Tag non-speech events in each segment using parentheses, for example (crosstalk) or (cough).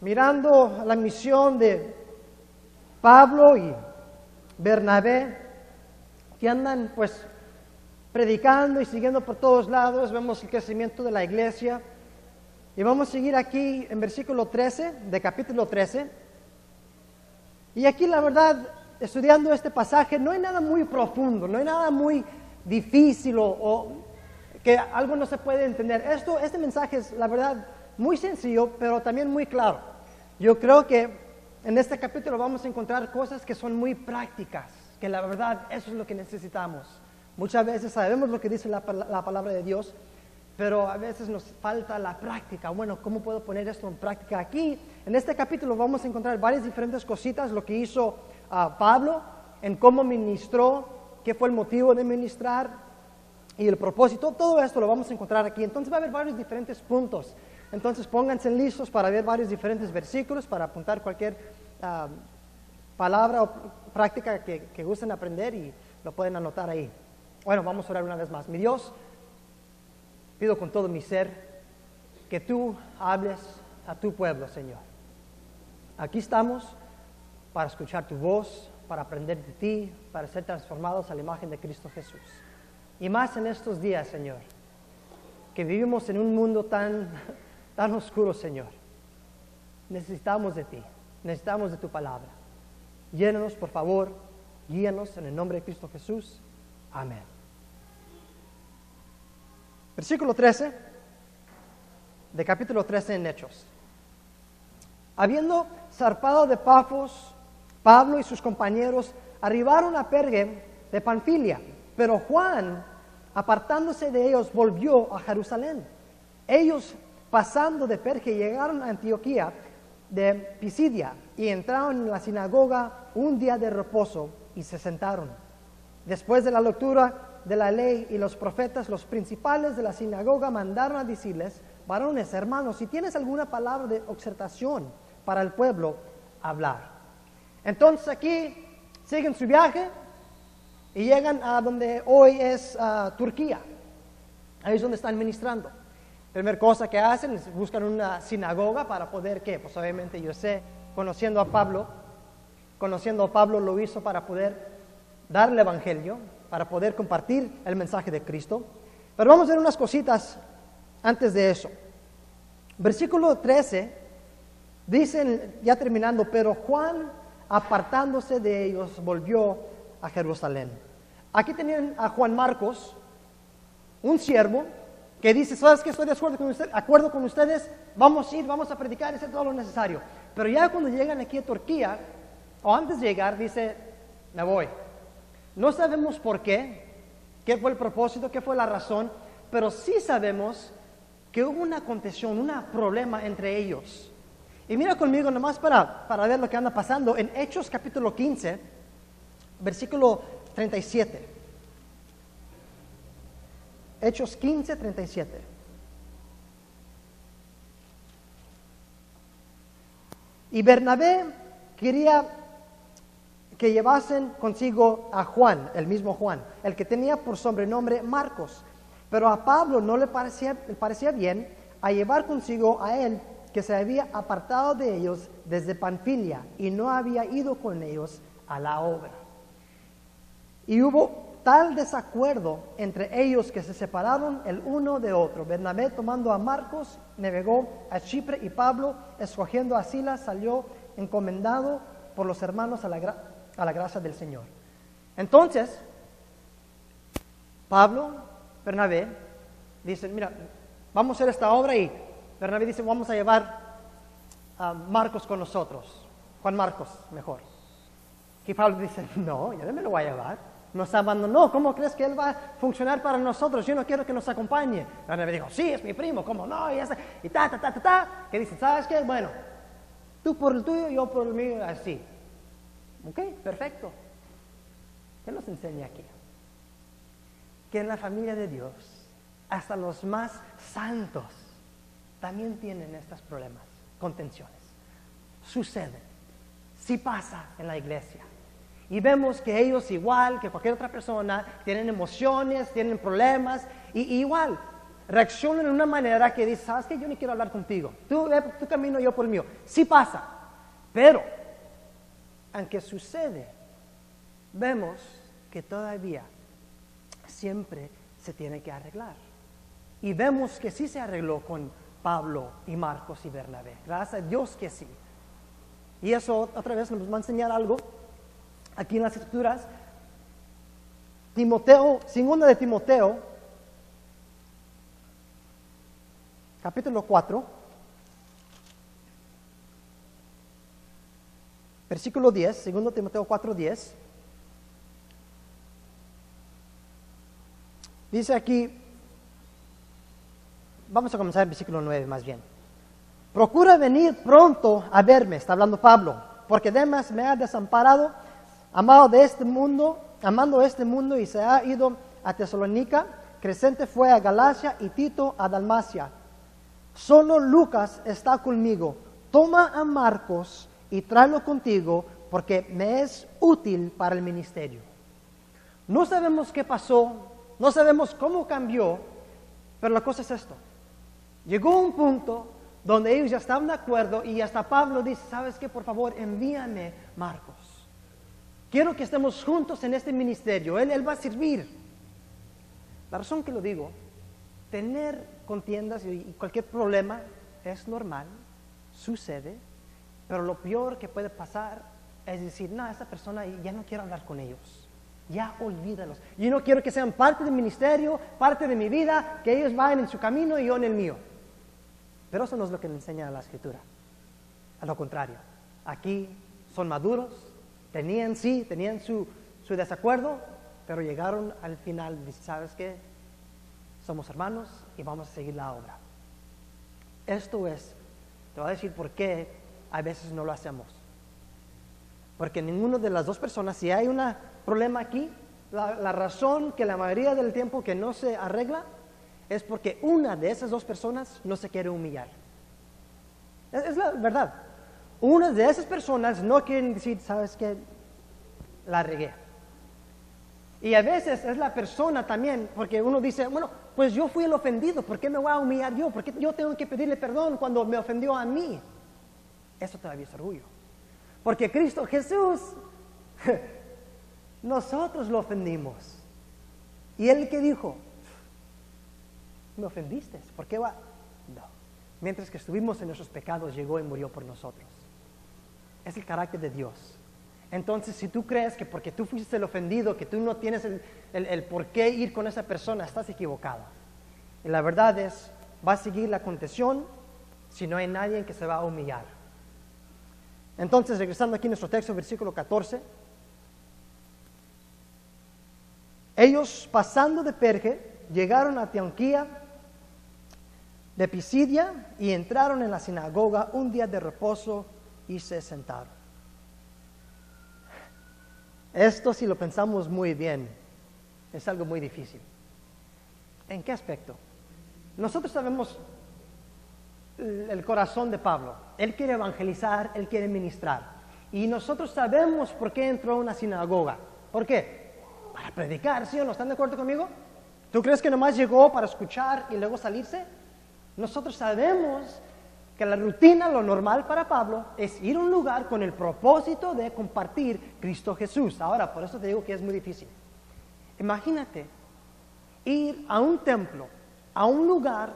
mirando la misión de Pablo y Bernabé, que andan pues predicando y siguiendo por todos lados, vemos el crecimiento de la iglesia. Y vamos a seguir aquí en versículo 13, de capítulo 13. Y aquí la verdad, estudiando este pasaje, no hay nada muy profundo, no hay nada muy difícil o, que algo no se puede entender. Esto, este mensaje es, la verdad, muy sencillo, pero también muy claro. Yo creo que en este capítulo vamos a encontrar cosas que son muy prácticas, que la verdad eso es lo que necesitamos. Muchas veces sabemos lo que dice la, la palabra de Dios, pero a veces nos falta la práctica. Bueno, ¿cómo puedo poner esto en práctica? Aquí, en este capítulo, vamos a encontrar varias diferentes cositas, lo que hizo uh, Pablo, en cómo ministró, qué fue el motivo de ministrar y el propósito. Todo esto lo vamos a encontrar aquí. Entonces va a haber varios diferentes puntos. Entonces pónganse listos para ver varios diferentes versículos, para apuntar cualquier uh, palabra o práctica que, que gusten aprender y lo pueden anotar ahí. Bueno, vamos a orar una vez más. Mi Dios, pido con todo mi ser que tú hables a tu pueblo, Señor. Aquí estamos para escuchar tu voz, para aprender de ti, para ser transformados a la imagen de Cristo Jesús. Y más en estos días, Señor, que vivimos en un mundo tan, tan oscuro, Señor. Necesitamos de ti, necesitamos de tu palabra. Llénanos, por favor, guíanos en el nombre de Cristo Jesús. Amén. Versículo 13 de capítulo 13 en Hechos. Habiendo zarpado de Pafos, Pablo y sus compañeros arribaron a Pergue de Panfilia, pero Juan, apartándose de ellos, volvió a Jerusalén. Ellos, pasando de Perge, llegaron a Antioquía de Pisidia y entraron en la sinagoga un día de reposo y se sentaron. Después de la lectura de la ley y los profetas, los principales de la sinagoga mandaron a decirles, varones, hermanos, si tienes alguna palabra de exhortación para el pueblo, hablar. Entonces aquí siguen su viaje y llegan a donde hoy es uh, Turquía. Ahí es donde están ministrando. Primera cosa que hacen es buscan una sinagoga para poder, ¿qué? Pues obviamente yo sé, conociendo a Pablo, conociendo a Pablo lo hizo para poder dar el Evangelio, para poder compartir el mensaje de Cristo. Pero vamos a ver unas cositas antes de eso. Versículo 13, dicen, ya terminando, pero Juan, apartándose de ellos, volvió a Jerusalén. Aquí tenían a Juan Marcos, un siervo, que dice, ¿sabes que Estoy de acuerdo con, usted, acuerdo con ustedes, vamos a ir, vamos a predicar, hacer todo lo necesario. Pero ya cuando llegan aquí a Turquía, o antes de llegar, dice, me voy. No sabemos por qué, qué fue el propósito, qué fue la razón, pero sí sabemos que hubo una contención, un problema entre ellos. Y mira conmigo nomás para, para ver lo que anda pasando en Hechos capítulo 15, versículo 37. Hechos 15, 37. Y Bernabé quería que llevasen consigo a Juan, el mismo Juan, el que tenía por sobrenombre Marcos. Pero a Pablo no le parecía, le parecía bien a llevar consigo a él que se había apartado de ellos desde Panfilia y no había ido con ellos a la obra. Y hubo tal desacuerdo entre ellos que se separaron el uno de otro. Bernabé tomando a Marcos, navegó a Chipre y Pablo, escogiendo a Silas, salió encomendado por los hermanos a la, gracia del Señor. Entonces, Pablo, Bernabé, dicen, mira, vamos a hacer esta obra y Bernabé dice, vamos a llevar a Marcos con nosotros, Juan Marcos, mejor. Y Pablo dice, no, ya no me lo voy a llevar. Nos abandonó, ¿cómo crees que él va a funcionar para nosotros? Yo no quiero que nos acompañe. Bernabé dijo, sí, es mi primo, ¿cómo no? Y, y ta, ta, ta, ta, ta. Que dice, ¿sabes qué? Bueno, tú por el tuyo, yo por el mío, así. Ok, perfecto. ¿Qué nos enseña aquí? Que en la familia de Dios, hasta los más santos también tienen estos problemas, contenciones. Suceden. Sí pasa en la iglesia. Y vemos que ellos, igual que cualquier otra persona, tienen emociones, tienen problemas, y, igual reaccionan de una manera que dices, sabes que yo ni quiero hablar contigo. Tú ve por tu camino, yo por el mío. Sí pasa. Pero, aunque sucede, vemos que todavía siempre se tiene que arreglar. Y vemos que sí se arregló con Pablo y Marcos y Bernabé. Gracias a Dios que sí. Y eso otra vez nos va a enseñar algo aquí en las escrituras. Timoteo, segunda de Timoteo, capítulo 4, versículo 10, segundo Timoteo 4, 10. Dice aquí, vamos a comenzar el versículo 9 más bien. Procura venir pronto a verme, está hablando Pablo, porque Demas me ha desamparado, amado de este mundo, amando este mundo y se ha ido a Tesalónica, Crescente fue a Galacia y Tito a Dalmacia. Solo Lucas está conmigo. Toma a Marcos y tráelo contigo porque me es útil para el ministerio. No sabemos qué pasó, no sabemos cómo cambió, pero la cosa es esto. Llegó un punto donde ellos ya estaban de acuerdo y hasta Pablo dice, ¿sabes qué? Por favor, envíame Marcos. Quiero que estemos juntos en este ministerio. Él, él va a servir. La razón que lo digo, tener contiendas y cualquier problema es normal, sucede, pero lo peor que puede pasar es decir, no, esta persona ya no quiero hablar con ellos, ya olvídalos. Yo no quiero que sean parte del ministerio, parte de mi vida, que ellos vayan en su camino y yo en el mío. Pero eso no es lo que le enseña la escritura. A lo contrario, aquí son maduros, tenían sí, tenían su, su desacuerdo, pero llegaron al final y ¿sabes qué? Somos hermanos y vamos a seguir la obra. Esto es, te voy a decir por qué a veces no lo hacemos. Porque ninguno de las dos personas, si hay un problema aquí, la, razón que la mayoría del tiempo que no se arregla es porque una de esas dos personas no se quiere humillar. Es la verdad. Una de esas personas no quieren decir, sabes qué, la regué. Y a veces es la persona también, porque uno dice, bueno, pues yo fui el ofendido, ¿por qué me voy a humillar yo? ¿Por qué yo tengo que pedirle perdón cuando me ofendió a mí? Eso todavía es orgullo. Porque Cristo Jesús, (laughs) nosotros lo ofendimos. Y él que dijo, me ofendiste, ¿por qué va? No. Mientras que estuvimos en nuestros pecados, llegó y murió por nosotros. Es el carácter de Dios. Entonces, si tú crees que porque tú fuiste el ofendido, que tú no tienes el, por qué ir con esa persona, estás equivocado. Y la verdad es, va a seguir la contención si no hay nadie que se va a humillar. Entonces, regresando aquí a nuestro texto, versículo 14. Ellos, pasando de Perge, llegaron a Antioquía de Pisidia y entraron en la sinagoga un día de reposo y se sentaron. Esto si lo pensamos muy bien, es algo muy difícil. ¿En qué aspecto? Nosotros sabemos el corazón de Pablo. Él quiere evangelizar, él quiere ministrar. Y nosotros sabemos por qué entró a una sinagoga. ¿Por qué? Para predicar, ¿sí o no? ¿Están de acuerdo conmigo? ¿Tú crees que nomás llegó para escuchar y luego salirse? Nosotros sabemos que la rutina, lo normal para Pablo, es ir a un lugar con el propósito de compartir Cristo Jesús. Ahora, por eso te digo que es muy difícil. Imagínate ir a un templo, a un lugar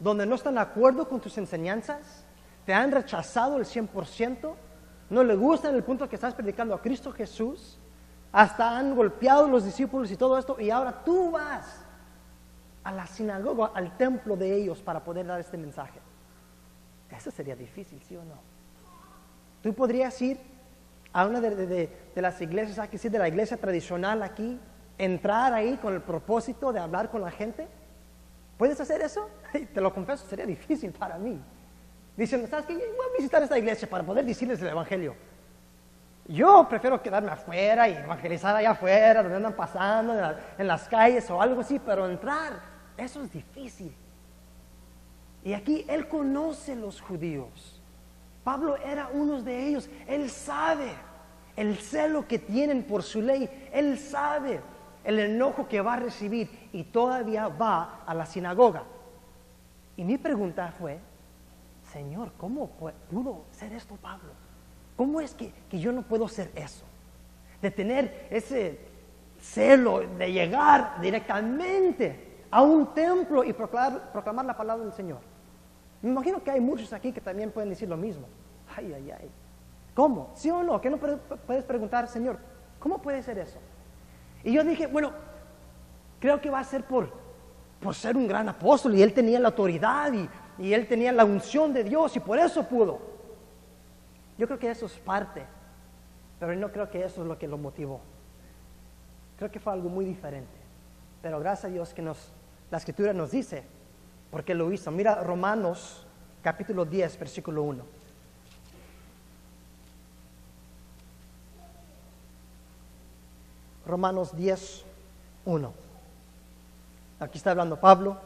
donde no están de acuerdo con tus enseñanzas, te han rechazado el 100%, no le gustan el punto que estás predicando a Cristo Jesús, hasta han golpeado los discípulos y todo esto, y ahora tú vas a la sinagoga, al templo de ellos para poder dar este mensaje. Eso sería difícil, ¿sí o no? Tú podrías ir a una de, las iglesias, aquí sí, de la iglesia tradicional aquí, entrar ahí con el propósito de hablar con la gente. ¿Puedes hacer eso? (laughs) Te lo confieso, sería difícil para mí. Dicen, ¿sabes qué? Voy a visitar esta iglesia para poder decirles el evangelio. Yo prefiero quedarme afuera y evangelizar allá afuera, donde andan pasando, en las calles o algo así, pero entrar, eso es difícil. Y aquí él conoce los judíos. Pablo era uno de ellos. Él sabe el celo que tienen por su ley. Él sabe el enojo que va a recibir y todavía va a la sinagoga. Y mi pregunta fue, Señor, ¿cómo pudo ser esto Pablo? ¿Cómo es que, que yo no puedo ser eso? De tener ese celo, de llegar directamente a un templo y proclamar, proclamar la palabra del Señor. Me imagino que hay muchos aquí que también pueden decir lo mismo. Ay, ay, ay. ¿Cómo? ¿Sí o no? ¿Qué no puedes preguntar, Señor? ¿Cómo puede ser eso? Y yo dije, bueno, creo que va a ser por, por ser un gran apóstol y él tenía la autoridad y, y él tenía la unción de Dios y por eso pudo. Yo creo que eso es parte, pero no creo que eso es lo que lo motivó. Creo que fue algo muy diferente. Pero gracias a Dios que nos, la escritura nos dice por qué lo hizo. Mira Romanos capítulo 10, versículo 1. Romanos 10, 1. Aquí está hablando Pablo.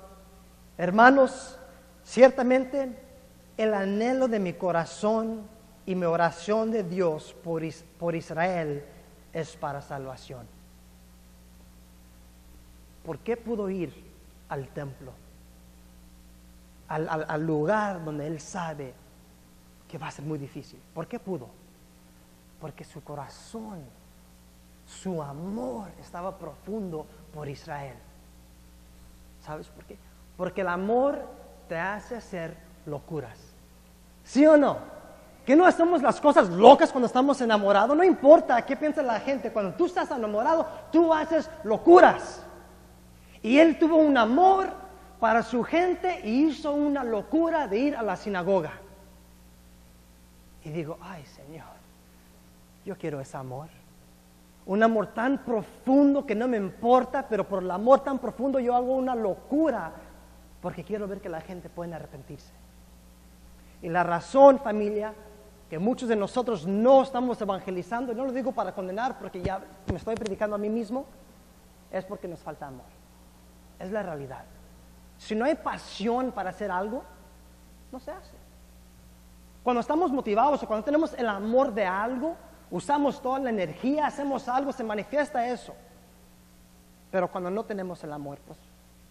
Hermanos, ciertamente el anhelo de mi corazón y mi oración de Dios por, por Israel es para salvación. ¿Por qué pudo ir al templo? Al, lugar donde él sabe que va a ser muy difícil. ¿Por qué pudo? Porque su corazón, su amor estaba profundo por Israel. ¿Sabes por qué? Porque el amor te hace hacer locuras. ¿Sí o no? Que no hacemos las cosas locas cuando estamos enamorados. No importa qué piensa la gente. Cuando tú estás enamorado, tú haces locuras. Y él tuvo un amor para su gente y hizo una locura de ir a la sinagoga. Y digo, ay Señor, yo quiero ese amor. Un amor tan profundo que no me importa, pero por el amor tan profundo yo hago una locura porque quiero ver que la gente pueda arrepentirse. Y la razón, familia, que muchos de nosotros no estamos evangelizando, y no lo digo para condenar porque ya me estoy predicando a mí mismo, es porque nos falta amor. Es la realidad. Si no hay pasión para hacer algo, no se hace. Cuando estamos motivados o cuando tenemos el amor de algo, usamos toda la energía, hacemos algo, se manifiesta eso. Pero cuando no tenemos el amor, pues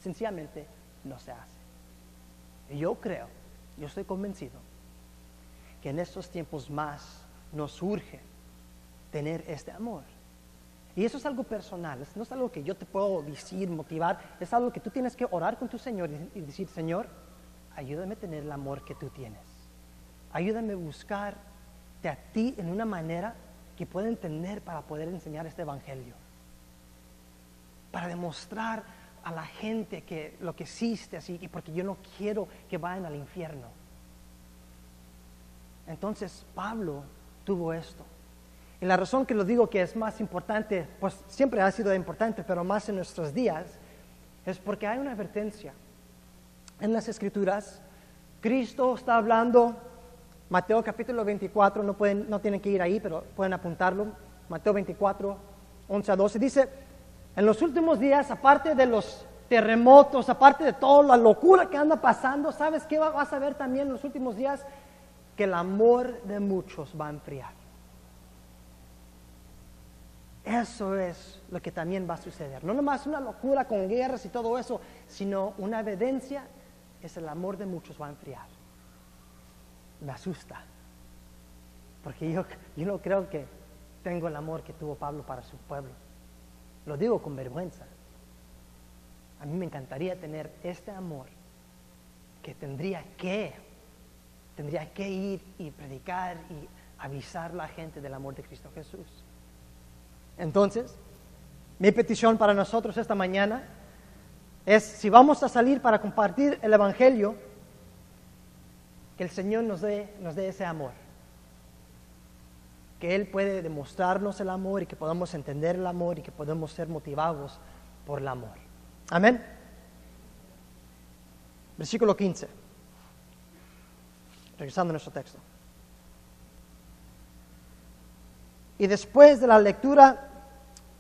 sencillamente no se hace. Y yo creo, yo estoy convencido, que en estos tiempos más nos urge tener este amor. Y eso es algo personal, no es algo que yo te puedo decir, motivar, es algo que tú tienes que orar con tu Señor y decir, Señor, ayúdame a tener el amor que tú tienes. Ayúdame a buscarte a ti en una manera que pueda entender para poder enseñar este Evangelio. Para demostrar a la gente que lo que existe así, porque yo no quiero que vayan al infierno. Entonces Pablo tuvo esto. Y la razón que lo digo que es más importante, pues siempre ha sido importante, pero más en nuestros días, es porque hay una advertencia. En las escrituras, Cristo está hablando, Mateo capítulo 24, no, pueden, no tienen que ir ahí, pero pueden apuntarlo, Mateo 24, 11 a 12, dice, en los últimos días, aparte de los terremotos, aparte de toda la locura que anda pasando, ¿sabes qué vas a ver también en los últimos días? Que el amor de muchos va a enfriar. Eso es lo que también va a suceder. No nomás una locura con guerras y todo eso, sino una evidencia es el amor de muchos va a enfriar. Me asusta. Porque yo, yo no creo que tengo el amor que tuvo Pablo para su pueblo. Lo digo con vergüenza. A mí me encantaría tener este amor que tendría que, tendría que ir y predicar y avisar a la gente del amor de Cristo Jesús. Entonces, mi petición para nosotros esta mañana es, si vamos a salir para compartir el Evangelio, que el Señor nos dé, nos dé ese amor. Que Él puede demostrarnos el amor y que podamos entender el amor y que podamos ser motivados por el amor. Amén. Versículo 15. Regresando a nuestro texto. Y después de la lectura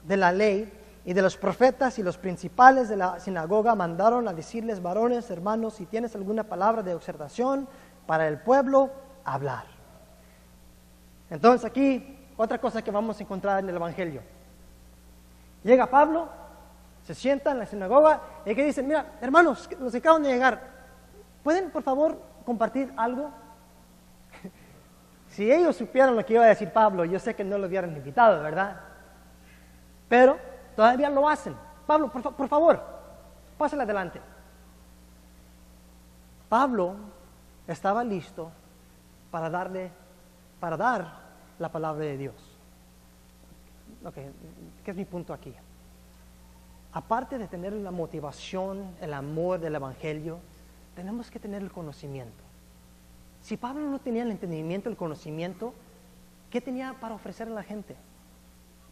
de la ley y de los profetas y los principales de la sinagoga mandaron a decirles, varones, hermanos, si tienes alguna palabra de observación para el pueblo, hablar. Entonces aquí otra cosa que vamos a encontrar en el Evangelio. Llega Pablo, se sienta en la sinagoga y que dicen, mira, hermanos, los que acaban de llegar, ¿Pueden, por favor, compartir algo? (laughs) si ellos supieran lo que iba a decir Pablo, yo sé que no lo hubieran invitado, ¿verdad? Pero todavía lo hacen. Pablo, por, favor, pásale adelante. Pablo estaba listo para darle, para dar la palabra de Dios. Okay, ¿Qué es mi punto aquí? Aparte de tener la motivación, el amor del Evangelio, tenemos que tener el conocimiento. Si Pablo no tenía el entendimiento, el conocimiento, ¿qué tenía para ofrecer a la gente?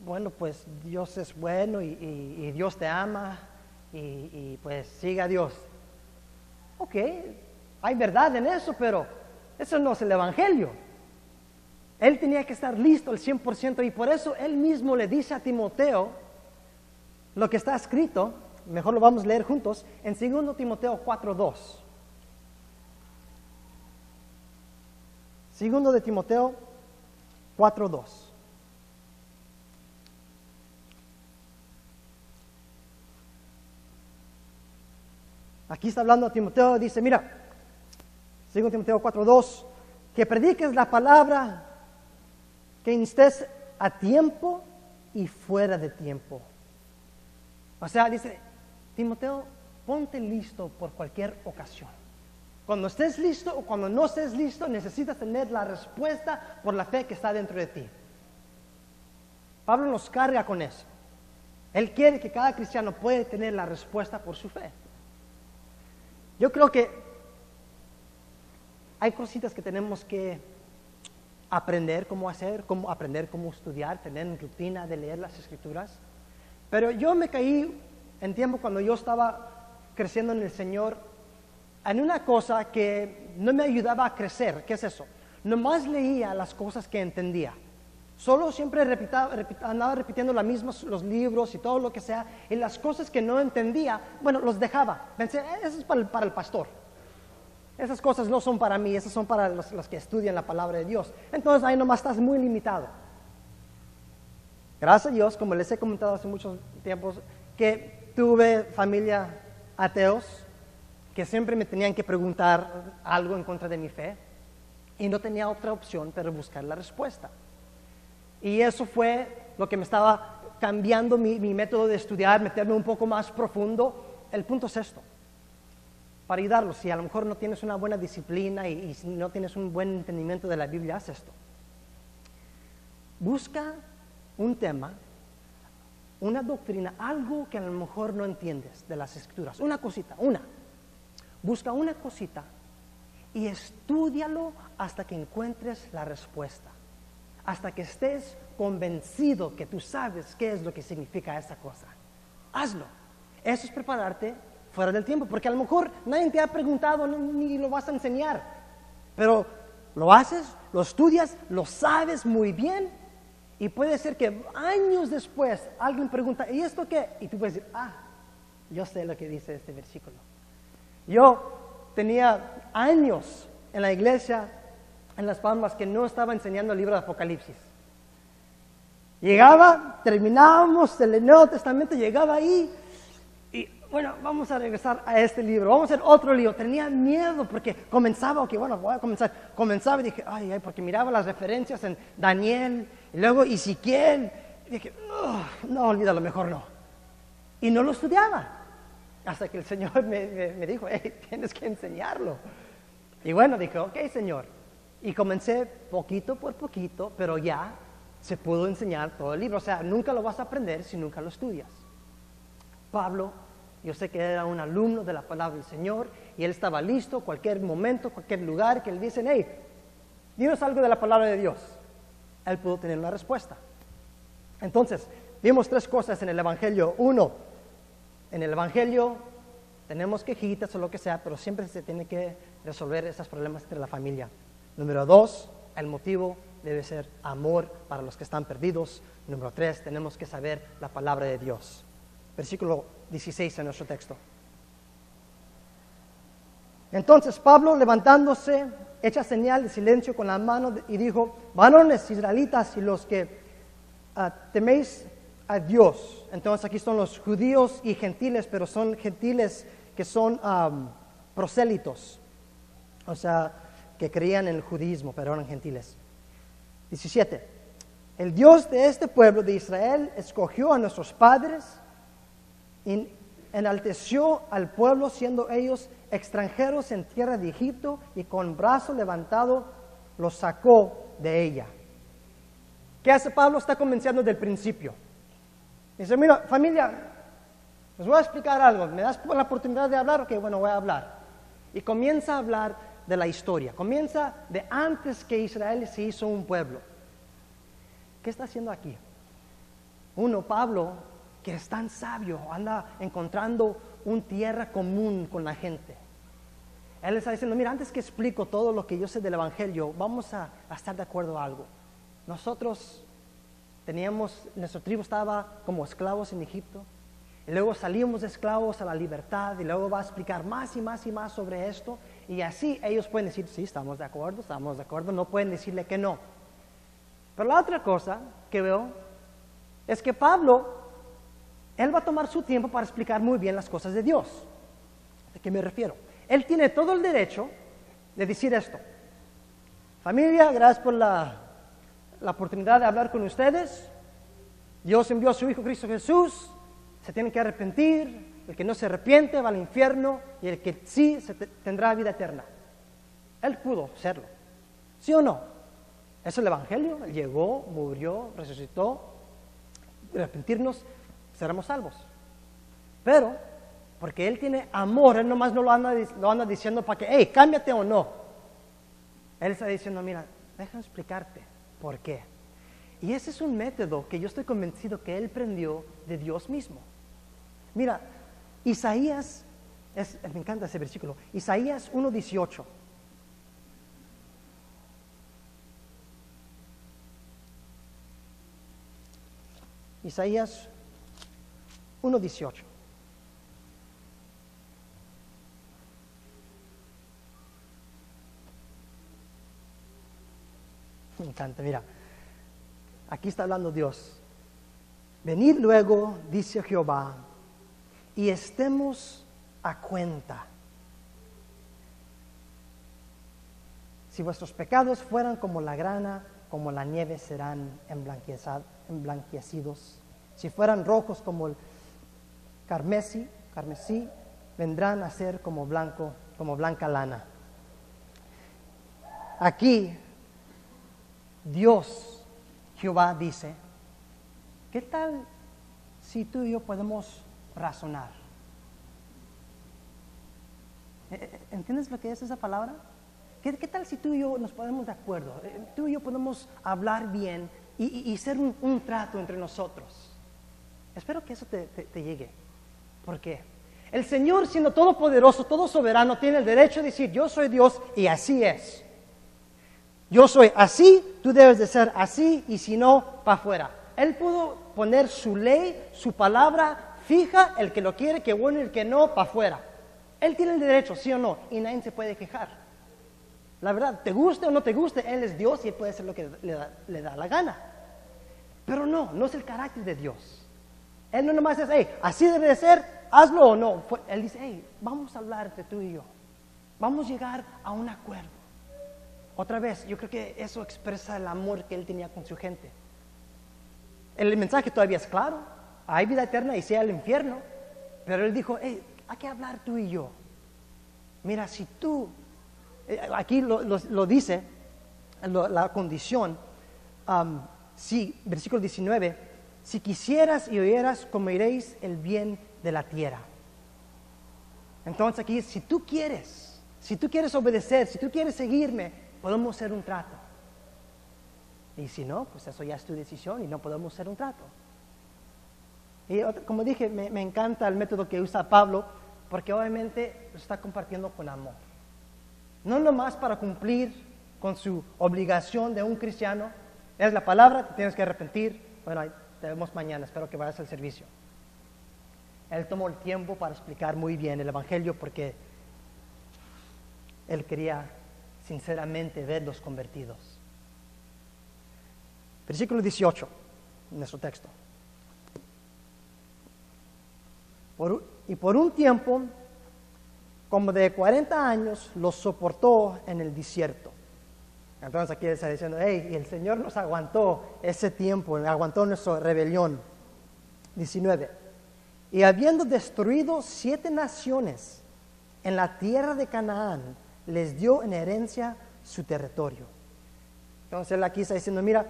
Bueno, pues Dios es bueno y, Dios te ama y, pues siga a Dios. Ok, hay verdad en eso, pero eso no es el Evangelio. Él tenía que estar listo al 100% y por eso él mismo le dice a Timoteo lo que está escrito, mejor lo vamos a leer juntos, en 2 Timoteo 4.2. Segundo de Timoteo 4.2. Aquí está hablando Timoteo, dice, mira, Segundo Timoteo 4.2, que prediques la palabra, que instes a tiempo y fuera de tiempo. O sea, dice, Timoteo, ponte listo por cualquier ocasión. Cuando estés listo o cuando no estés listo, necesitas tener la respuesta por la fe que está dentro de ti. Pablo nos carga con eso. Él quiere que cada cristiano pueda tener la respuesta por su fe. Yo creo que hay cositas que tenemos que aprender cómo hacer, cómo aprender cómo estudiar, tener rutina de leer las escrituras. Pero yo me caí en tiempo cuando yo estaba creciendo en el Señor en una cosa que no me ayudaba a crecer. ¿Qué es eso? Nomás leía las cosas que entendía. Solo siempre andaba repitiendo la misma, los libros y todo lo que sea, y las cosas que no entendía, bueno, los dejaba. Pensé, eh, eso es para el pastor. Esas cosas no son para mí, esas son para los, que estudian la palabra de Dios. Entonces ahí nomás estás muy limitado. Gracias a Dios, como les he comentado hace muchos tiempos, que tuve familia ateos que siempre me tenían que preguntar algo en contra de mi fe y no tenía otra opción pero buscar la respuesta. Y eso fue lo que me estaba cambiando mi método de estudiar, meterme un poco más profundo. El punto es esto para ayudarlos. Si a lo mejor no tienes una buena disciplina y, si no tienes un buen entendimiento de la Biblia, haz esto. Busca un tema, una doctrina, algo que a lo mejor no entiendes de las escrituras, una cosita, una. Busca una cosita y estudialo hasta que encuentres la respuesta, hasta que estés convencido que tú sabes qué es lo que significa esa cosa. Hazlo. Eso es prepararte fuera del tiempo, porque a lo mejor nadie te ha preguntado ni lo vas a enseñar, pero lo haces, lo estudias, lo sabes muy bien y puede ser que años después alguien pregunta, ¿y esto qué? Y tú puedes decir, ah, yo sé lo que dice este versículo. Yo tenía años en la iglesia en Las Palmas que no estaba enseñando el libro de Apocalipsis. Llegaba, terminábamos el Nuevo Testamento, llegaba ahí bueno, vamos a regresar a este libro, vamos a hacer otro libro. Tenía miedo porque comenzaba, ok, bueno, voy a comenzar. Comenzaba y dije, ay, ay, porque miraba las referencias en Daniel, y luego Ezequiel. Y dije, no, olvídalo, mejor no. Y no lo estudiaba. Hasta que el Señor (laughs) me, me dijo, hey, tienes que enseñarlo. Y bueno, dije, ok, Señor. Y comencé poquito por poquito, pero ya se pudo enseñar todo el libro. O sea, nunca lo vas a aprender si nunca lo estudias. Pablo yo sé que era un alumno de la palabra del Señor y él estaba listo, cualquier momento, cualquier lugar que le dicen, hey, dinos algo de la palabra de Dios. Él pudo tener una respuesta. Entonces, vimos tres cosas en el Evangelio. Uno, en el Evangelio tenemos quejitas o lo que sea, pero siempre se tiene que resolver esos problemas entre la familia. Número dos, el motivo debe ser amor para los que están perdidos. Número tres, tenemos que saber la palabra de Dios. Versículo 16 en nuestro texto. Entonces Pablo, levantándose, echa señal de silencio con la mano y dijo, varones israelitas y los que ah, teméis a Dios. Entonces aquí son los judíos y gentiles, pero son gentiles que son prosélitos. o sea, que creían en el judaísmo, pero eran gentiles. 17. El Dios de este pueblo de Israel escogió a nuestros padres y enalteció al pueblo siendo ellos extranjeros en tierra de Egipto y con brazo levantado los sacó de ella. ¿Qué hace Pablo? Está convenciendo del principio. Dice, mira, familia, les voy a explicar algo. ¿Me das la oportunidad de hablar? Ok, bueno, voy a hablar. Y comienza a hablar de la historia. Comienza de antes que Israel se hizo un pueblo. ¿Qué está haciendo aquí? Uno, Pablo, que es tan sabio, anda encontrando un tierra común con la gente. Él está diciendo, mira, antes que explico todo lo que yo sé del Evangelio, vamos a, estar de acuerdo a algo. Nosotros teníamos, nuestro tribu estaba como esclavos en Egipto, y luego salimos de esclavos a la libertad, y luego va a explicar más y más y más sobre esto, y así ellos pueden decir, sí, estamos de acuerdo, estamos de acuerdo, no pueden decirle que no. Pero la otra cosa que veo es que Pablo, él va a tomar su tiempo para explicar muy bien las cosas de Dios. ¿De qué me refiero? Él tiene todo el derecho de decir esto. Familia, gracias por la, la oportunidad de hablar con ustedes. Dios envió a su Hijo Cristo Jesús. Se tienen que arrepentir. El que no se arrepiente va al infierno y el que sí se tendrá vida eterna. Él pudo serlo. ¿Sí o no? Es el Evangelio. Él llegó, murió, resucitó. Arrepentirnos, seremos salvos. Pero, porque Él tiene amor, Él nomás no lo anda, lo anda diciendo para que, hey, cámbiate o no. Él está diciendo, mira, déjame explicarte por qué. Y ese es un método que yo estoy convencido que Él prendió de Dios mismo. Mira, Isaías, me encanta ese versículo, Isaías 1.18. Isaías 1.18. Me encanta, mira. Aquí está hablando Dios. Venid luego, dice Jehová, y estemos a cuenta. Si vuestros pecados fueran como la grana, como la nieve serán emblanquecidos. Si fueran rojos como el carmesí, carmesí, vendrán a ser como blanco, como blanca lana. Aquí Dios, Jehová dice, ¿qué tal si tú y yo podemos razonar? ¿E-, e-, ¿Entiendes lo que es esa palabra? ¿Qué, tal si tú y yo nos ponemos de acuerdo? Eh, tú y yo podemos hablar bien y, ser un, trato entre nosotros. Espero que eso te, te llegue. ¿Por qué? El Señor, siendo todopoderoso, todo soberano, tiene el derecho de decir, yo soy Dios y así es. Yo soy así, tú debes de ser así y si no, para afuera. Él pudo poner su ley, su palabra fija, el que lo quiere, que bueno, el que no, para afuera. Él tiene el derecho, sí o no, y nadie se puede quejar. La verdad, te guste o no te guste, Él es Dios y Él puede hacer lo que le da, la gana. Pero no, no es el carácter de Dios. Él no nomás es, hey, así debe de ser, hazlo o no. Él dice, hey, vamos a hablar entre tú y yo. Vamos a llegar a un acuerdo. Otra vez, yo creo que eso expresa el amor que él tenía con su gente. El mensaje todavía es claro, hay vida eterna y sea el infierno, pero él dijo, hey, hay que hablar tú y yo. Mira, si tú, eh, aquí lo, dice, la condición, si, versículo 19, si quisieras y oyeras, comeréis el bien de la tierra. Entonces aquí, si tú quieres, si tú quieres obedecer, si tú quieres seguirme, podemos hacer un trato. Y si no, pues eso ya es tu decisión y no podemos hacer un trato. Y como dije, me, encanta el método que usa Pablo porque obviamente lo está compartiendo con amor. No nomás para cumplir con su obligación de un cristiano, es la palabra, te tienes que arrepentir. Bueno, te vemos mañana, espero que vayas al servicio. Él tomó el tiempo para explicar muy bien el Evangelio porque él quería sinceramente ver los convertidos. Versículo 18, en nuestro texto. Y por un tiempo como de 40 años, los soportó en el desierto. Entonces aquí está diciendo, hey, el Señor nos aguantó ese tiempo, aguantó nuestra rebelión. 19. Y habiendo destruido siete naciones en la tierra de Canaán, les dio en herencia su territorio. Entonces él aquí está diciendo, mira,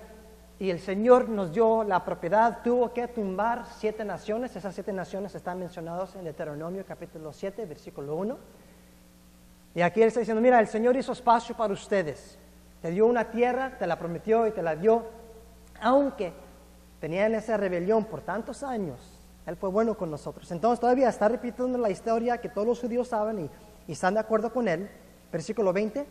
y el Señor nos dio la propiedad, tuvo que tumbar siete naciones, esas siete naciones están mencionadas en Deuteronomio capítulo 7, versículo 1. Y aquí él está diciendo, mira, el Señor hizo espacio para ustedes, te dio una tierra, te la prometió y te la dio, aunque tenían esa rebelión por tantos años, Él fue bueno con nosotros. Entonces todavía está repitiendo la historia que todos los judíos saben y, y están de acuerdo con Él, versículo 20.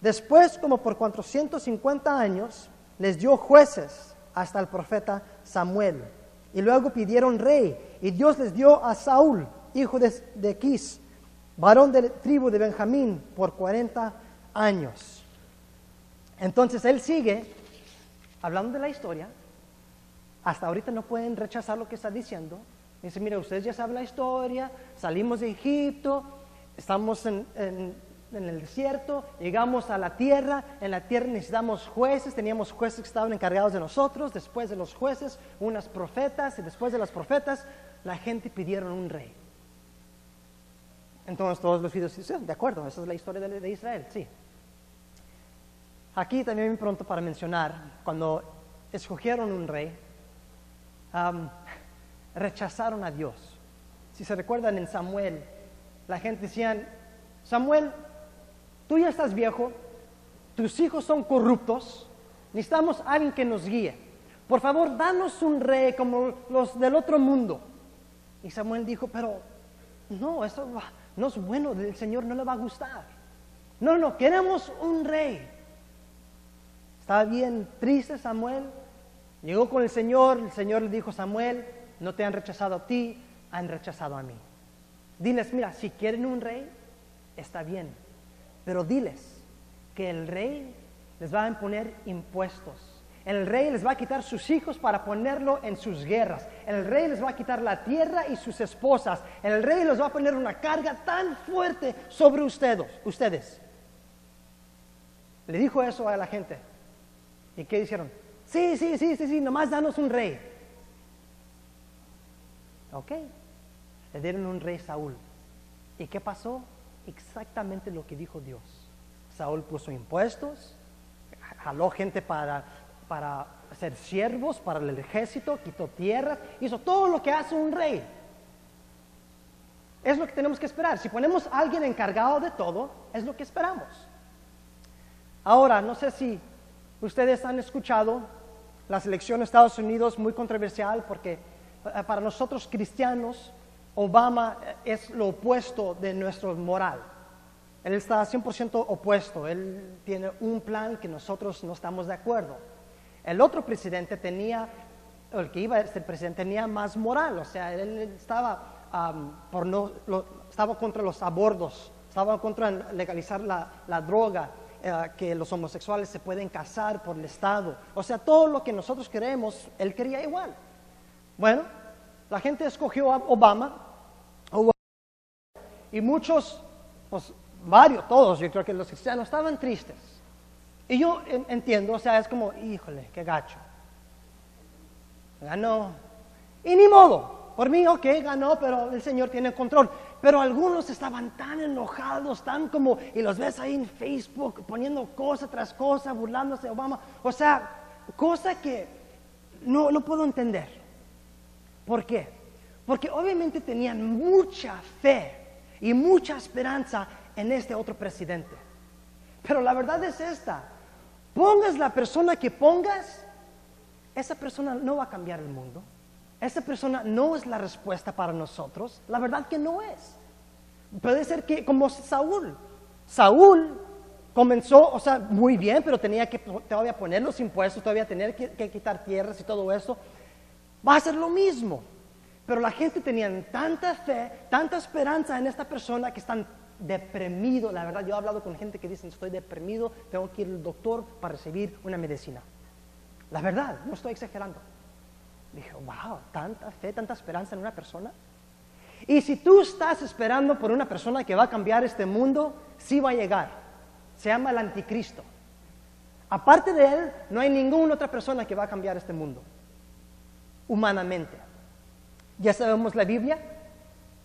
Después, como por 450 años, les dio jueces hasta el profeta Samuel. Y luego pidieron rey. Y Dios les dio a Saúl, hijo de, de varón de la tribu de Benjamín, por 40 años. Entonces él sigue hablando de la historia. Hasta ahorita no pueden rechazar lo que está diciendo. Dice, mira, ustedes ya saben la historia, salimos de Egipto, estamos en en el desierto, llegamos a la tierra, en la tierra necesitamos jueces, teníamos jueces que estaban encargados de nosotros, después de los jueces, unas profetas, y después de las profetas, la gente pidieron un rey. Entonces todos los judíos dicen, de acuerdo, esa es la historia de, Israel, sí. Aquí también pronto para mencionar, cuando escogieron un rey, rechazaron a Dios. Si se recuerdan en Samuel, la gente decía, Samuel, tú ya estás viejo, tus hijos son corruptos, necesitamos a alguien que nos guíe. Por favor, danos un rey como los del otro mundo. Y Samuel dijo, pero no, eso no es bueno, el Señor no le va a gustar. No, no, queremos un rey. Estaba bien triste Samuel. Llegó con el Señor, el Señor le dijo, Samuel, no te han rechazado a ti, han rechazado a mí. Diles, mira, si quieren un rey, está bien, pero diles que el rey les va a imponer impuestos. El rey les va a quitar sus hijos para ponerlo en sus guerras. El rey les va a quitar la tierra y sus esposas. El rey les va a poner una carga tan fuerte sobre ustedes. ustedes. Le dijo eso a la gente. ¿Y qué dijeron? Sí, sí, sí, sí, sí, nomás danos un rey. Ok. Le dieron un rey Saúl. ¿Y qué pasó? Exactamente lo que dijo Dios. Saúl puso impuestos, jaló gente para, para ser siervos para el ejército, quitó tierras, hizo todo lo que hace un rey. Es lo que tenemos que esperar. Si ponemos a alguien encargado de todo, es lo que esperamos. Ahora, no sé si ustedes han escuchado la selección de Estados Unidos muy controversial porque eh, para nosotros cristianos Obama es lo opuesto de nuestro moral. Él está 100% opuesto. Él tiene un plan que nosotros no estamos de acuerdo. El otro presidente tenía, el que iba a ser presidente, tenía más moral. O sea, él estaba, por no, estaba contra los abortos, estaba contra legalizar la, droga, eh, que los homosexuales se pueden casar por el Estado. O sea, todo lo que nosotros queremos, él quería igual. Bueno, la gente escogió a Obama y muchos, pues varios, todos, yo creo que los cristianos estaban tristes. Y yo entiendo, o sea, es como, híjole, qué gacho. Ganó. Y ni modo, por mí, ok, ganó, pero el Señor tiene control. Pero algunos estaban tan enojados, tan como, y los ves ahí en Facebook poniendo cosa tras cosa, burlándose de Obama. O sea, cosa que no, no puedo entender. ¿Por qué? Porque obviamente tenían mucha fe y mucha esperanza en este otro presidente. Pero la verdad es esta, pongas la persona que pongas, esa persona no va a cambiar el mundo. Esa persona no es la respuesta para nosotros. La verdad que no es. Puede ser que como Saúl. Saúl comenzó, o sea, muy bien, pero tenía que todavía poner los impuestos, todavía tener que, que quitar tierras y todo eso va a ser lo mismo. Pero la gente tenía tanta fe, tanta esperanza en esta persona que están deprimido. La verdad, yo he hablado con gente que dice, estoy deprimido, tengo que ir al doctor para recibir una medicina. La verdad, no estoy exagerando. Dije, wow, tanta fe, tanta esperanza en una persona. Y si tú estás esperando por una persona que va a cambiar este mundo, sí va a llegar. Se llama el anticristo. Aparte de él, no hay ninguna otra persona que va a cambiar este mundo, humanamente. Ya sabemos la Biblia,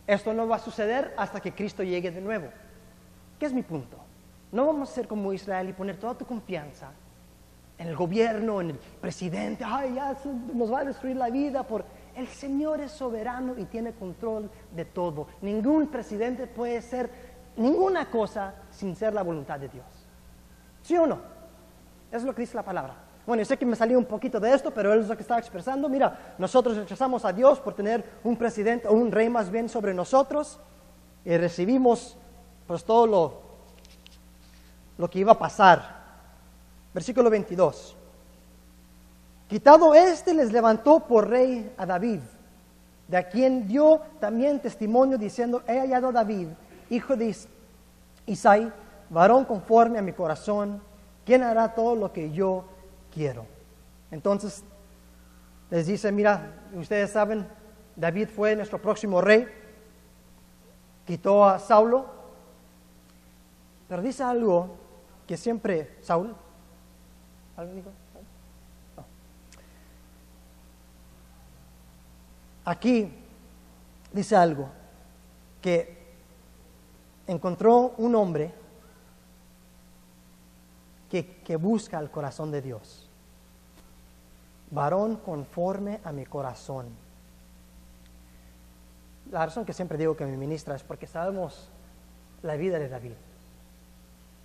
esto no va a suceder hasta que Cristo llegue de nuevo. ¿Qué es mi punto? No vamos a ser como Israel y poner toda tu confianza en el gobierno, en el presidente. Ay, ya nos va a destruir la vida por... El Señor es soberano y tiene control de todo. Ningún presidente puede ser ninguna cosa sin ser la voluntad de Dios. ¿Sí o no? Es lo que dice la palabra. Bueno, yo sé que me salió un poquito de esto, pero él es lo que estaba expresando. Mira, nosotros rechazamos a Dios por tener un presidente o un rey más bien sobre nosotros y recibimos pues todo lo, lo que iba a pasar. Versículo 22. Quitado este, les levantó por rey a David, de a quien dio también testimonio diciendo, he hallado a David, hijo de Isai, varón conforme a mi corazón, quien hará todo lo que yo quiero. Entonces les dice, mira, ustedes saben, David fue nuestro próximo rey, quitó a Saulo, pero dice algo que siempre, Saúl, ¿algo dijo? Aquí dice algo, que encontró un hombre que, busca el corazón de Dios. Varón conforme a mi corazón. La razón que siempre digo que me ministra es porque sabemos la vida de David.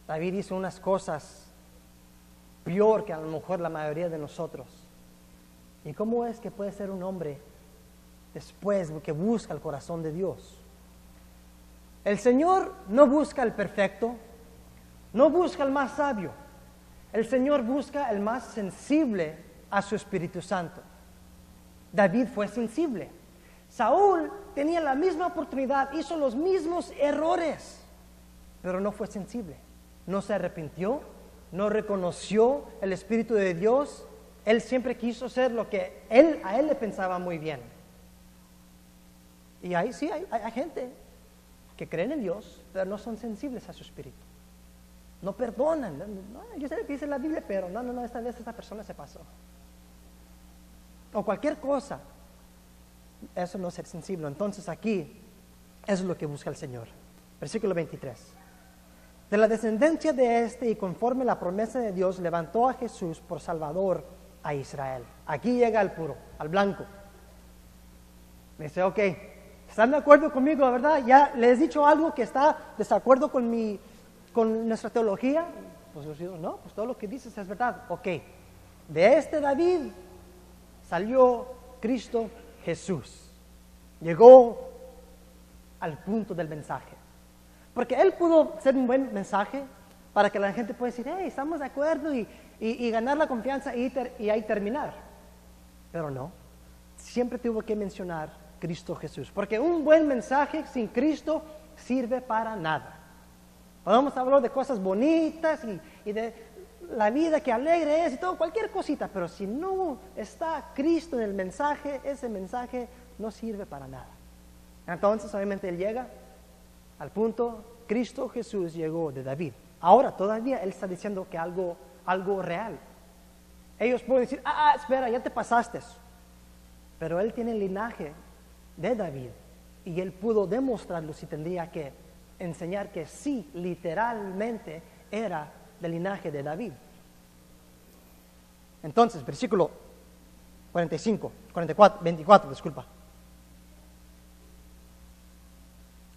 David hizo unas cosas peor que a lo mejor la mayoría de nosotros. ¿Y cómo es que puede ser un hombre después que busca el corazón de Dios. El Señor no busca el perfecto, no busca el más sabio. El Señor busca el más sensible a su Espíritu Santo. David fue sensible. Saúl tenía la misma oportunidad, hizo los mismos errores, pero no fue sensible. No se arrepintió, no reconoció el Espíritu de Dios. Él siempre quiso ser lo que él, a él le pensaba muy bien. Y ahí sí hay, gente que creen en Dios, pero no son sensibles a su espíritu. No perdonan. yo sé lo que dice la Biblia, pero no, no, no, esta vez esta persona se pasó. O cualquier cosa. Eso no es ser sensible. Entonces aquí eso es lo que busca el Señor. Versículo 23. De la descendencia de este y conforme la promesa de Dios levantó a Jesús por Salvador a Israel. Aquí llega el puro, al blanco. Me dice, ok, ¿Están de acuerdo conmigo, verdad? Ya les he dicho algo que está desacuerdo con, mi, con nuestra teología. Pues yo digo, no, pues todo lo que dices es verdad. Ok, de este David salió Cristo Jesús. Llegó al punto del mensaje. Porque él pudo ser un buen mensaje para que la gente pueda decir, hey, estamos de acuerdo y, y, ganar la confianza y, y ahí terminar. Pero no, siempre tuvo que mencionar Cristo Jesús. Porque un buen mensaje sin Cristo sirve para nada. Podemos hablar de cosas bonitas y, de la vida que alegre es y todo, cualquier cosita, pero si no está Cristo en el mensaje, ese mensaje no sirve para nada. Entonces, obviamente, él llega al punto, Cristo Jesús llegó de David. Ahora, todavía él está diciendo que algo, algo real. Ellos pueden decir, ah, ah espera, ya te pasaste. Pero él tiene el linaje de David y él pudo demostrarlo si tendría que enseñar que sí, literalmente era del linaje de David. Entonces, versículo 45, 44, 24, disculpa.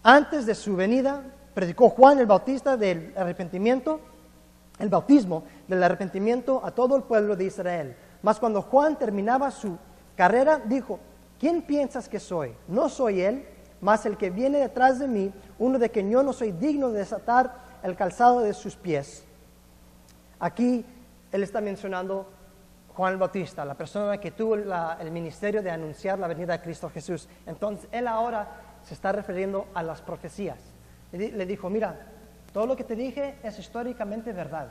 Antes de su venida, predicó Juan el Bautista del arrepentimiento, el bautismo del arrepentimiento a todo el pueblo de Israel. Mas cuando Juan terminaba su carrera, dijo, ¿Quién piensas que soy? No soy él, mas el que viene detrás de mí, uno de quien yo no soy digno de desatar el calzado de sus pies. Aquí él está mencionando Juan el Bautista, la persona que tuvo el ministerio de anunciar la venida de Cristo Jesús. Entonces él ahora se está refiriendo a las profecías. Le dijo, mira, todo lo que te dije es históricamente verdad.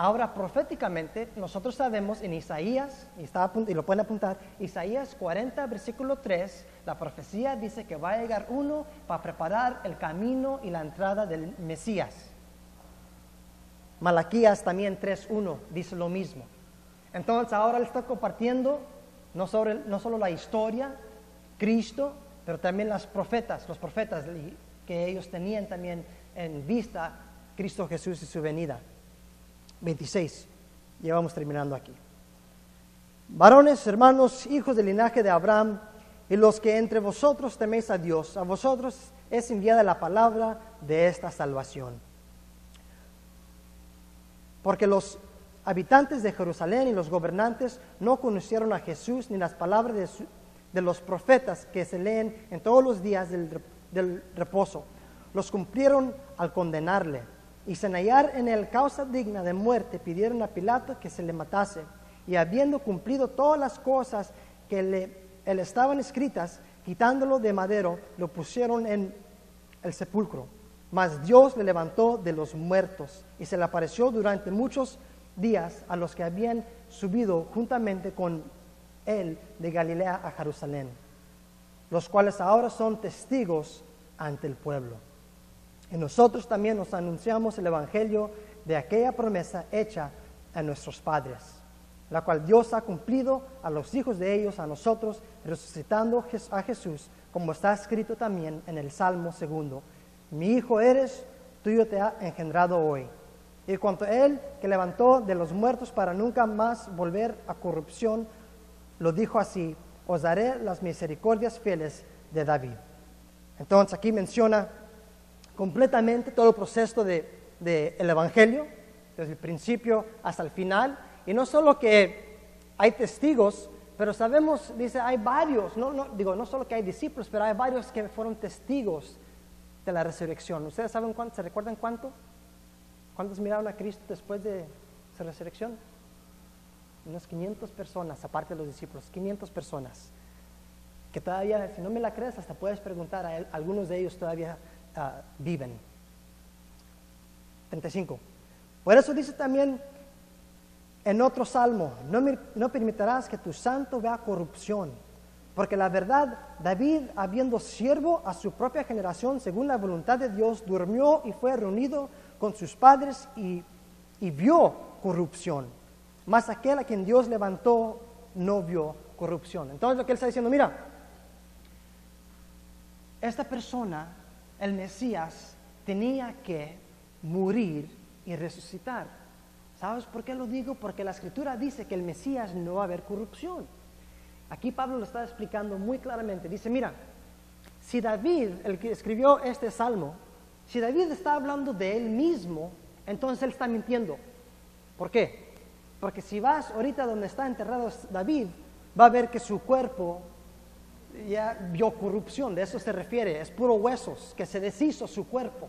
Ahora, proféticamente, nosotros sabemos en Isaías, y, está, y lo pueden apuntar, Isaías 40, versículo 3, la profecía dice que va a llegar uno para preparar el camino y la entrada del Mesías. Malaquías también 3.1 dice lo mismo. Entonces ahora él está compartiendo no, sobre, no solo la historia, Cristo, pero también las profetas, los profetas que ellos tenían también en vista Cristo Jesús y su venida. 26. Ya vamos terminando aquí. Varones, hermanos, hijos del linaje de Abraham, y los que entre vosotros teméis a Dios, a vosotros es enviada la palabra de esta salvación. Porque los habitantes de Jerusalén y los gobernantes no conocieron a Jesús ni las palabras de, los profetas que se leen en todos los días del, del reposo. Los cumplieron al condenarle y sin hallar en él causa digna de muerte, pidieron a Pilato que se le matase. Y habiendo cumplido todas las cosas que le, estaban escritas, quitándolo de madero, lo pusieron en el sepulcro. Mas Dios le levantó de los muertos y se le apareció durante muchos días a los que habían subido juntamente con él de Galilea a Jerusalén, los cuales ahora son testigos ante el pueblo. Y nosotros también nos anunciamos el Evangelio de aquella promesa hecha a nuestros padres, la cual Dios ha cumplido a los hijos de ellos, a nosotros, resucitando a Jesús, como está escrito también en el Salmo segundo. Mi hijo eres, tuyo te ha engendrado hoy. Y cuanto a él que levantó de los muertos para nunca más volver a corrupción, lo dijo así, os daré las misericordias fieles de David. Entonces aquí menciona completamente todo el proceso del de, el Evangelio, desde el principio hasta el final. Y no solo que hay testigos, pero sabemos, dice, hay varios, no, no, digo, no solo que hay discípulos, pero hay varios que fueron testigos de la resurrección. ¿Ustedes saben cuánto, se recuerdan cuánto? ¿Cuántos miraron a Cristo después de su resurrección? Unas 500 personas, aparte de los discípulos, 500 personas. Que todavía, si no me la crees, hasta puedes preguntar a algunos de ellos todavía Ah, viven. 35. Por eso dice también en otro salmo, no, permitirás que tu santo vea corrupción, porque la verdad, David, habiendo siervo a su propia generación, según la voluntad de Dios, durmió y fue reunido con sus padres y, y vio corrupción. Mas aquel a quien Dios levantó no vio corrupción. Entonces lo que él está diciendo, mira, esta persona el Mesías tenía que morir y resucitar. ¿Sabes por qué lo digo? Porque la escritura dice que el Mesías no va a haber corrupción. Aquí Pablo lo está explicando muy claramente. Dice, mira, si David, el que escribió este salmo, si David está hablando de él mismo, entonces él está mintiendo. ¿Por qué? Porque si vas ahorita donde está enterrado David, va a ver que su cuerpo ya vio corrupción, de eso se refiere, es puro huesos, que se deshizo su cuerpo.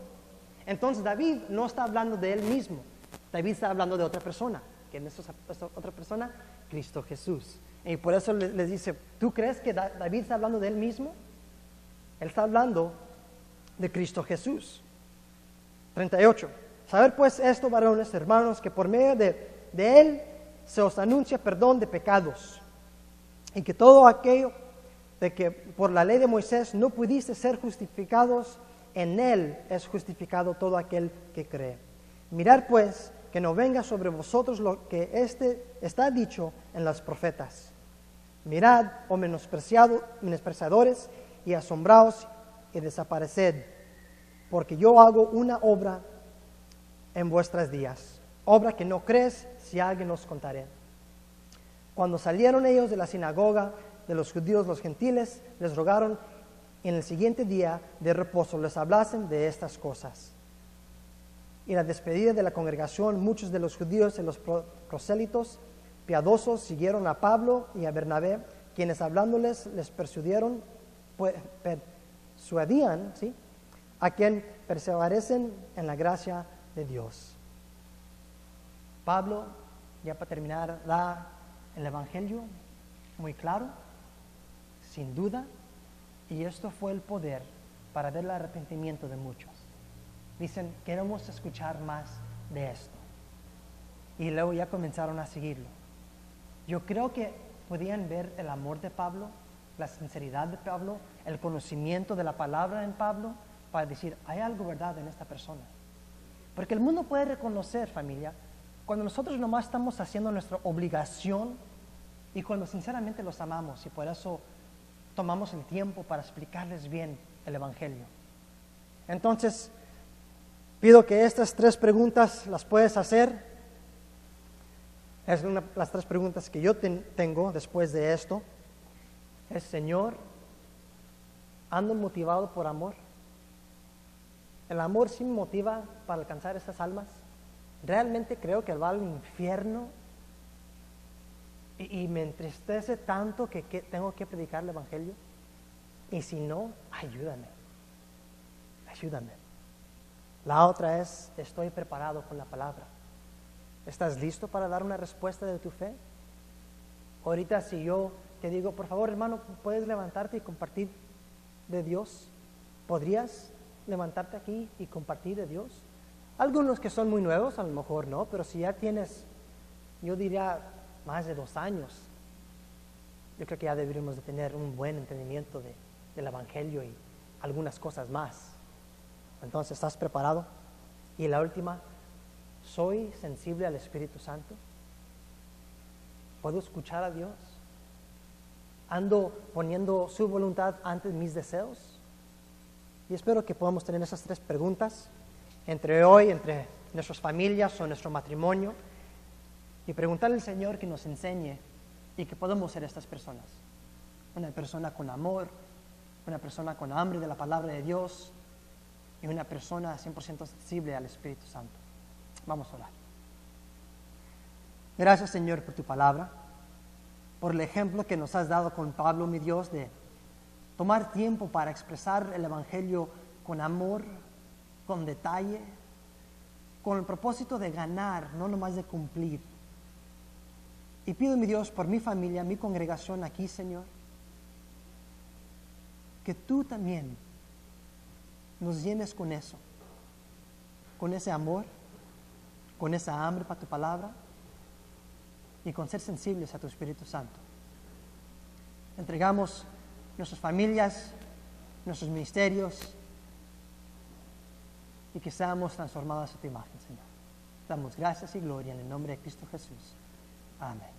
Entonces David no está hablando de él mismo, David está hablando de otra persona. ¿Quién es esa otra persona? Cristo Jesús. Y por eso les dice, ¿tú crees que David está hablando de él mismo? Él está hablando de Cristo Jesús. 38. Saber pues esto, varones, hermanos, que por medio de, de Él se os anuncia perdón de pecados y que todo aquello de que por la ley de Moisés no pudiste ser justificados, en él es justificado todo aquel que cree. Mirad pues que no venga sobre vosotros lo que este está dicho en los profetas. Mirad, oh menospreciado, menospreciadores, y asombraos y desapareced, porque yo hago una obra en vuestros días, obra que no crees si alguien os contaré. Cuando salieron ellos de la sinagoga, de los judíos, los gentiles, les rogaron en el siguiente día de reposo les hablasen de estas cosas. Y la despedida de la congregación, muchos de los judíos y los prosélitos piadosos siguieron a Pablo y a Bernabé, quienes hablándoles les persuadieron, persuadían ¿sí? a quien perseverecen en la gracia de Dios. Pablo, ya para terminar, da el Evangelio muy claro sin duda, y esto fue el poder para ver el arrepentimiento de muchos. Dicen, queremos escuchar más de esto. y luego ya comenzaron a seguirlo. Yo creo que podían ver el amor de Pablo, la sinceridad de Pablo, el conocimiento de la palabra en Pablo, para decir, hay algo verdad en esta persona. Porque el mundo puede reconocer, familia, cuando nosotros nomás estamos haciendo nuestra obligación y cuando sinceramente los amamos y por eso tomamos el tiempo para explicarles bien el Evangelio. Entonces, pido que estas tres preguntas las puedes hacer. Es una, las tres preguntas que yo tengo después de esto. Es, Señor, ¿ando motivado por amor? ¿El amor sí me motiva para alcanzar estas almas? ¿Realmente creo que va al infierno y, me entristece tanto que, tengo que predicar el Evangelio? Y si no, ayúdame. Ayúdame. La otra es, estoy preparado con la palabra. ¿Estás listo para dar una respuesta de tu fe? Ahorita si yo te digo, por favor hermano, ¿puedes levantarte y compartir de Dios? ¿Podrías levantarte aquí y compartir de Dios? Algunos que son muy nuevos, a lo mejor no, pero si ya tienes, yo diría, más de dos años, yo creo que ya deberíamos de tener un buen entendimiento del Evangelio y algunas cosas más. Entonces, ¿estás preparado? Y la última, ¿soy sensible al Espíritu Santo? ¿Puedo escuchar a Dios? ¿Ando poniendo su voluntad ante mis deseos? Y espero que podamos tener esas tres preguntas entre hoy, entre nuestras familias o nuestro matrimonio, y preguntarle al Señor que nos enseñe y que podamos ser estas personas. Una persona con amor, una persona con hambre de la palabra de Dios y una persona 100% sensible al Espíritu Santo. Vamos a orar. Gracias Señor por tu palabra, por el ejemplo que nos has dado con Pablo, mi Dios, de tomar tiempo para expresar el Evangelio con amor, con detalle, con el propósito de ganar, no nomás de cumplir. Y pido, mi Dios, por mi familia, mi congregación aquí, Señor, que tú también nos llenes con eso, con ese amor, con esa hambre para tu palabra y con ser sensibles a tu Espíritu Santo. Entregamos nuestras familias, nuestros ministerios y que seamos transformados a tu imagen, Señor. Damos gracias y gloria en el nombre de Cristo Jesús. Amén.